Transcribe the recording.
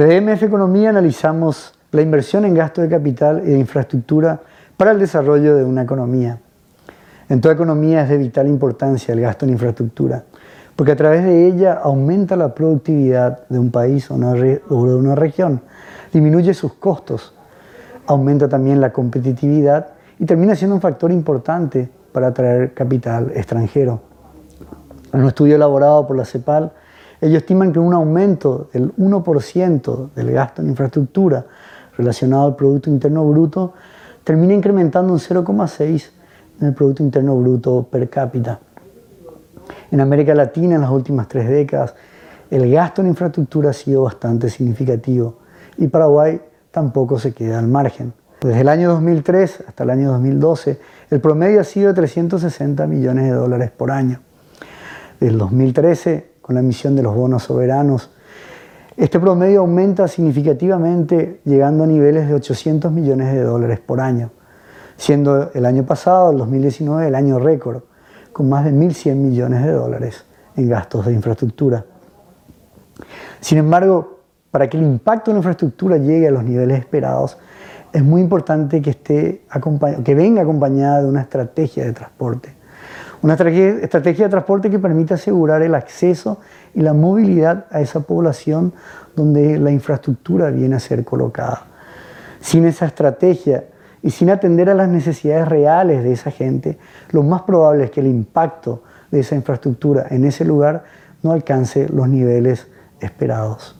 Desde MF Economía analizamos la inversión en gasto de capital de infraestructura para el desarrollo de una economía. En toda economía es de vital importancia el gasto en infraestructura, porque a través de ella aumenta la productividad de un país o, de una región, disminuye sus costos, aumenta también la competitividad y termina siendo un factor importante para atraer capital extranjero. En un estudio elaborado por la CEPAL, ellos estiman que un aumento del 1% del gasto en infraestructura relacionado al Producto Interno Bruto termina incrementando un 0,6% en el Producto Interno Bruto per cápita. En América Latina, en las últimas tres décadas, el gasto en infraestructura ha sido bastante significativo y Paraguay tampoco se queda al margen. Desde el año 2003 hasta el año 2012, el promedio ha sido de 360 millones de dólares por año. Desde el 2013, con la emisión de los bonos soberanos, este promedio aumenta significativamente, llegando a niveles de 800 millones de dólares por año siendo el año pasado, el 2019, el año récord, con más de 1.100 millones de dólares en gastos de infraestructura. Sin embargo, para que el impacto de la infraestructura llegue a los niveles esperados, es muy importante que, esté que venga acompañada de una estrategia de transporte. Una estrategia de transporte que permita asegurar el acceso y la movilidad a esa población donde la infraestructura viene a ser colocada. Sin esa estrategia y sin atender a las necesidades reales de esa gente, lo más probable es que el impacto de esa infraestructura en ese lugar no alcance los niveles esperados.